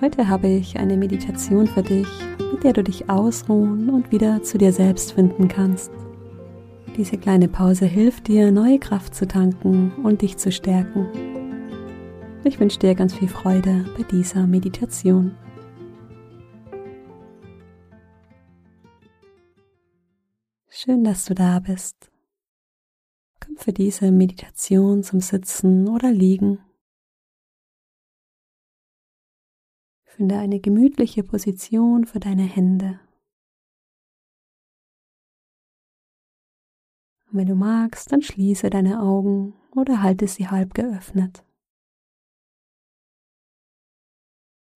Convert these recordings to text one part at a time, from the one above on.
Heute habe ich eine Meditation für dich, mit der du dich ausruhen und wieder zu dir selbst finden kannst. Diese kleine Pause hilft dir, neue Kraft zu tanken und dich zu stärken. Ich wünsche dir ganz viel Freude bei dieser Meditation. Schön, dass du da bist. Komm für diese Meditation zum Sitzen oder Liegen Finde eine gemütliche Position für deine Hände. Und wenn du magst, dann schließe deine Augen oder halte sie halb geöffnet.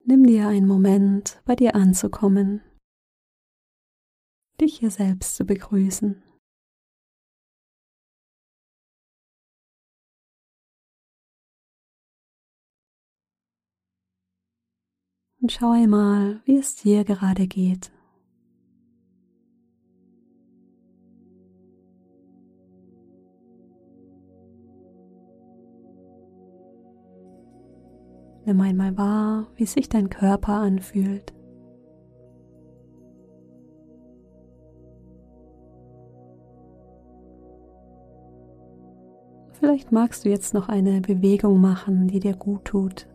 Nimm dir einen Moment, bei dir anzukommen, dich hier selbst zu begrüßen. Und schau einmal, wie es dir gerade geht. Nimm einmal wahr, wie sich dein Körper anfühlt. Vielleicht magst du jetzt noch eine Bewegung machen, die dir gut tut.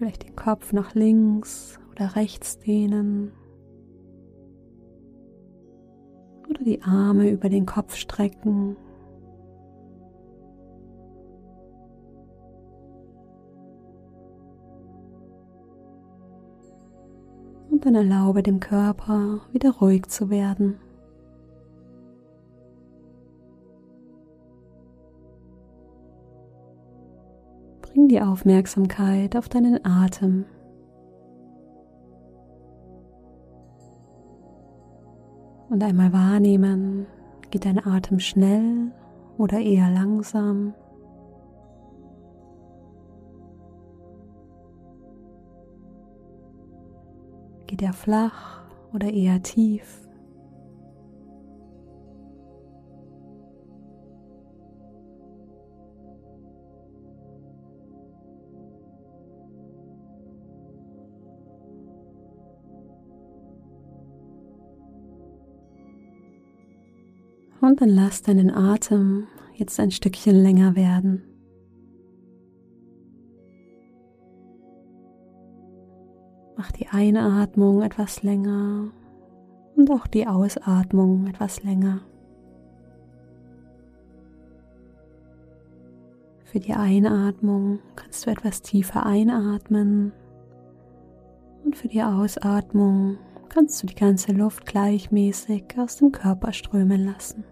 Vielleicht den Kopf nach links oder rechts dehnen. Oder die Arme über den Kopf strecken. Und dann erlaube dem Körper wieder ruhig zu werden. Die Aufmerksamkeit auf deinen Atem. Und einmal wahrnehmen, geht dein Atem schnell oder eher langsam. Geht er flach oder eher tief? Und dann lass deinen Atem jetzt ein Stückchen länger werden. Mach die Einatmung etwas länger und auch die Ausatmung etwas länger. Für die Einatmung kannst du etwas tiefer einatmen und für die Ausatmung kannst du die ganze Luft gleichmäßig aus dem Körper strömen lassen.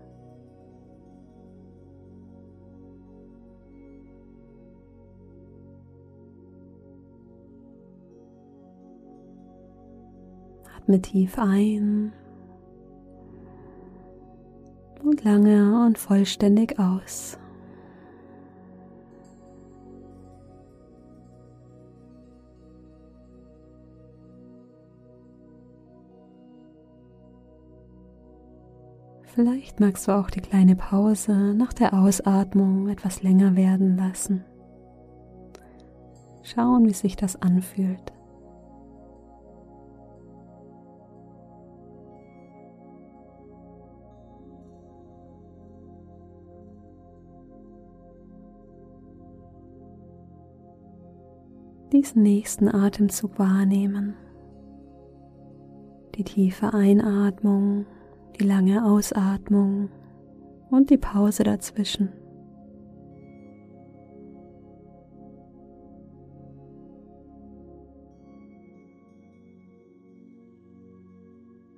Atme tief ein und lange und vollständig aus. Vielleicht magst du auch die kleine Pause nach der Ausatmung etwas länger werden lassen. Schauen, wie sich das anfühlt. Diesen nächsten Atemzug wahrnehmen. Die tiefe Einatmung die lange Ausatmung und die Pause dazwischen.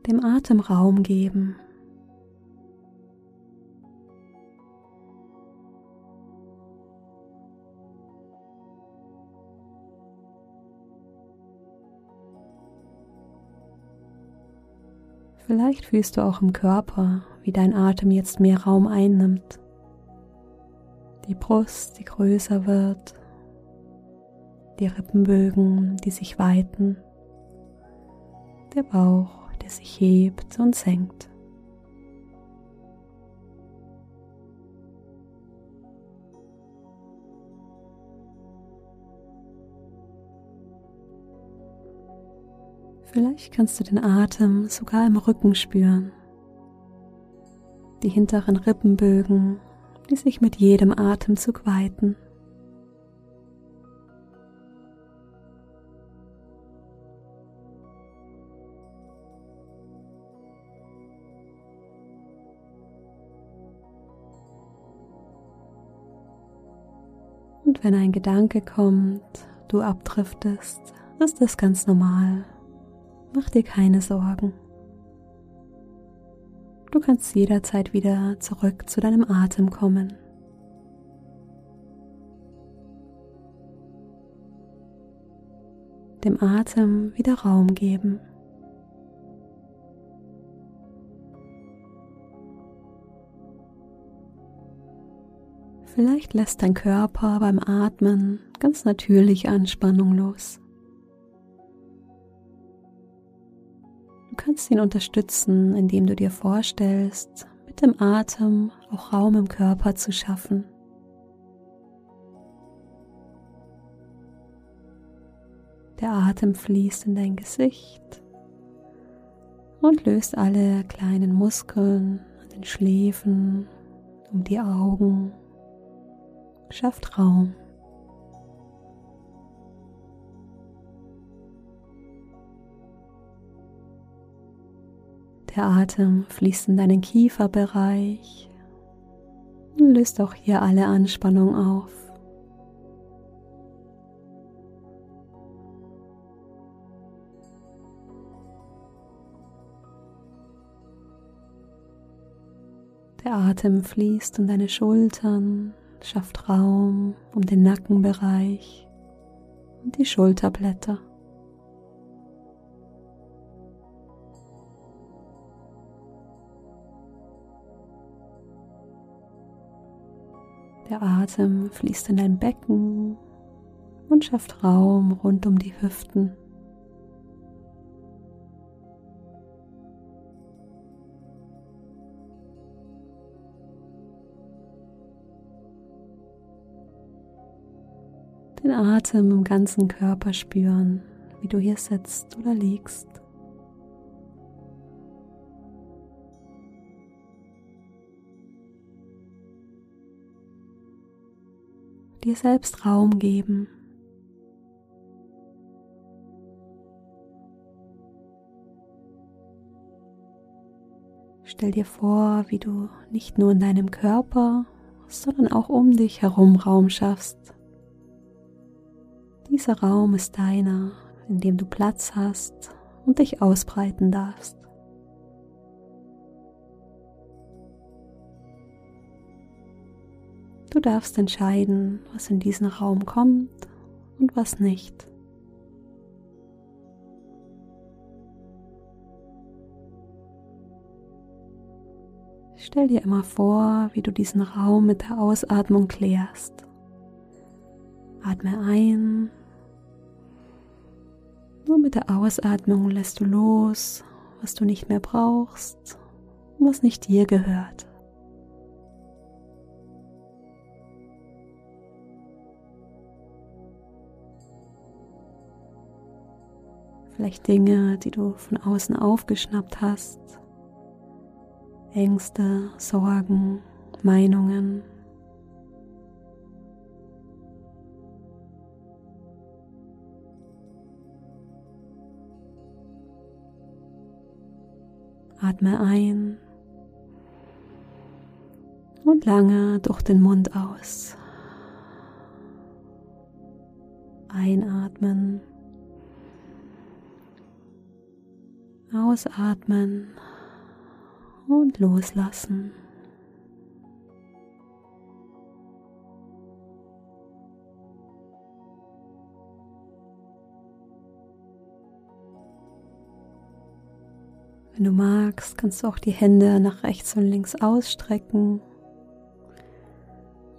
Dem Atem Raum geben. Vielleicht fühlst du auch im Körper, wie dein Atem jetzt mehr Raum einnimmt. Die Brust, die größer wird, die Rippenbögen, die sich weiten, der Bauch, der sich hebt und senkt. Vielleicht kannst du den Atem sogar im Rücken spüren. Die hinteren Rippenbögen, die sich mit jedem Atemzug weiten. Und wenn ein Gedanke kommt, du abdriftest, ist das ganz normal. Mach dir keine Sorgen. Du kannst jederzeit wieder zurück zu deinem Atem kommen. Dem Atem wieder Raum geben. Vielleicht lässt dein Körper beim Atmen ganz natürlich Anspannung los. Kannst ihn unterstützen, indem du dir vorstellst, mit dem Atem auch Raum im Körper zu schaffen. Der Atem fließt in dein Gesicht und löst alle kleinen Muskeln an den Schläfen, um die Augen, schafft Raum. Der Atem fließt in deinen Kieferbereich und löst auch hier alle Anspannung auf. Der Atem fließt in deine Schultern, schafft Raum um den Nackenbereich und die Schulterblätter. Der Atem fließt in dein Becken und schafft Raum rund um die Hüften. Den Atem im ganzen Körper spüren, wie du hier sitzt oder liegst. Dir selbst Raum geben. Stell dir vor, wie du nicht nur in deinem Körper, sondern auch um dich herum Raum schaffst. Dieser Raum ist deiner, in dem du Platz hast und dich ausbreiten darfst. Du darfst entscheiden, was in diesen Raum kommt und was nicht. Stell dir immer vor, wie du diesen Raum mit der Ausatmung klärst. Atme ein. Nur mit der Ausatmung lässt du los, was du nicht mehr brauchst und was nicht dir gehört. Vielleicht Dinge, die du von außen aufgeschnappt hast, Ängste, Sorgen, Meinungen. Atme ein und lange durch den Mund aus. Einatmen. Ausatmen und loslassen. Wenn du magst, kannst du auch die Hände nach rechts und links ausstrecken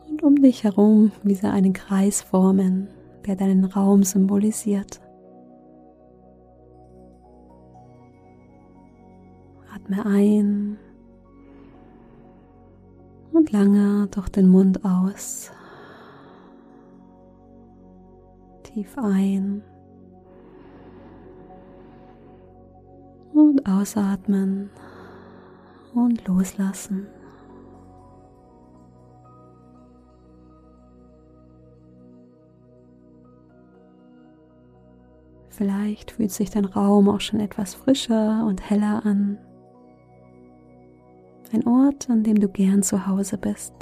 und um dich herum wie so einen Kreis formen, der deinen Raum symbolisiert. Atme ein und lange durch den Mund aus. Tief ein und ausatmen und loslassen. Vielleicht fühlt sich dein Raum auch schon etwas frischer und heller an. Ein Ort, an dem du gern zu Hause bist.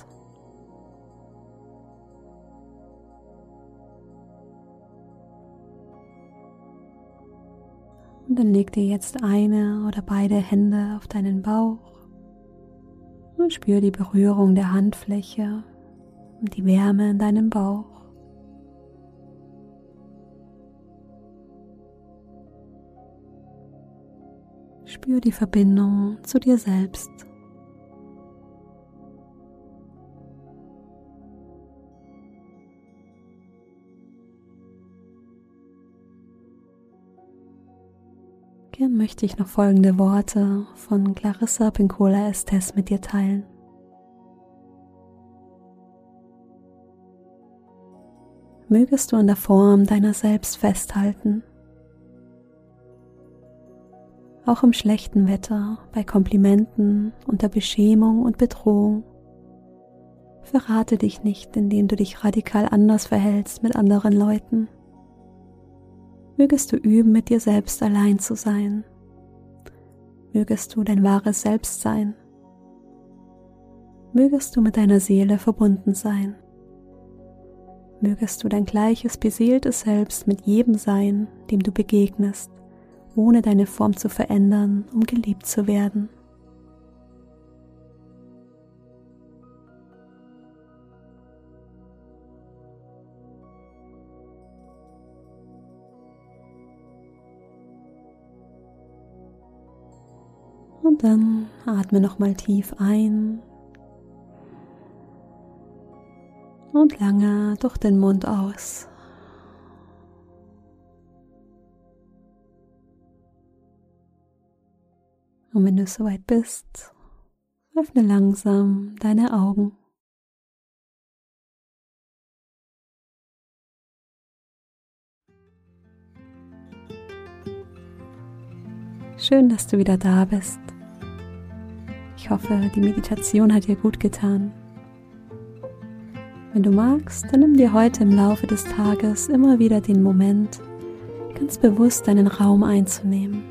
Und dann leg dir jetzt eine oder beide Hände auf deinen Bauch und spür die Berührung der Handfläche und die Wärme in deinem Bauch. Spür die Verbindung zu dir selbst. Gern möchte ich noch folgende Worte von Clarissa Pincola Estes mit dir teilen. Mögest du an der Form deiner selbst festhalten. Auch im schlechten Wetter, bei Komplimenten, unter Beschämung und Bedrohung. Verrate dich nicht, indem du dich radikal anders verhältst mit anderen Leuten mögest du üben, mit dir selbst allein zu sein. Mögest du dein wahres Selbst sein. Mögest du mit deiner Seele verbunden sein. Mögest du dein gleiches beseeltes Selbst mit jedem sein, dem du begegnest, ohne deine Form zu verändern, um geliebt zu werden. Dann atme nochmal tief ein und lange durch den Mund aus. Und wenn du soweit bist, öffne langsam deine Augen. Schön, dass du wieder da bist. Ich hoffe, die Meditation hat dir gut getan. Wenn du magst, dann nimm dir heute im Laufe des Tages immer wieder den Moment, ganz bewusst deinen Raum einzunehmen.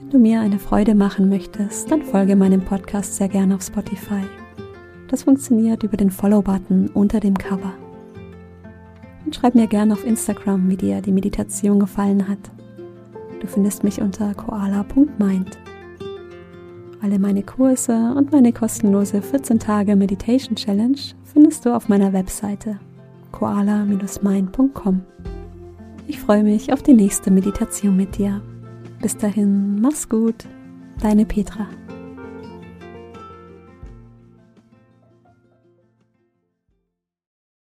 Wenn du mir eine Freude machen möchtest, dann folge meinem Podcast sehr gerne auf Spotify. Das funktioniert über den Follow-Button unter dem Cover. Und schreib mir gerne auf Instagram, wie dir die Meditation gefallen hat. Du findest mich unter koala.mind. Alle meine Kurse und meine kostenlose 14 Tage Meditation Challenge findest du auf meiner Webseite koala-mind.com. Ich freue mich auf die nächste Meditation mit dir. Bis dahin, mach's gut, deine Petra.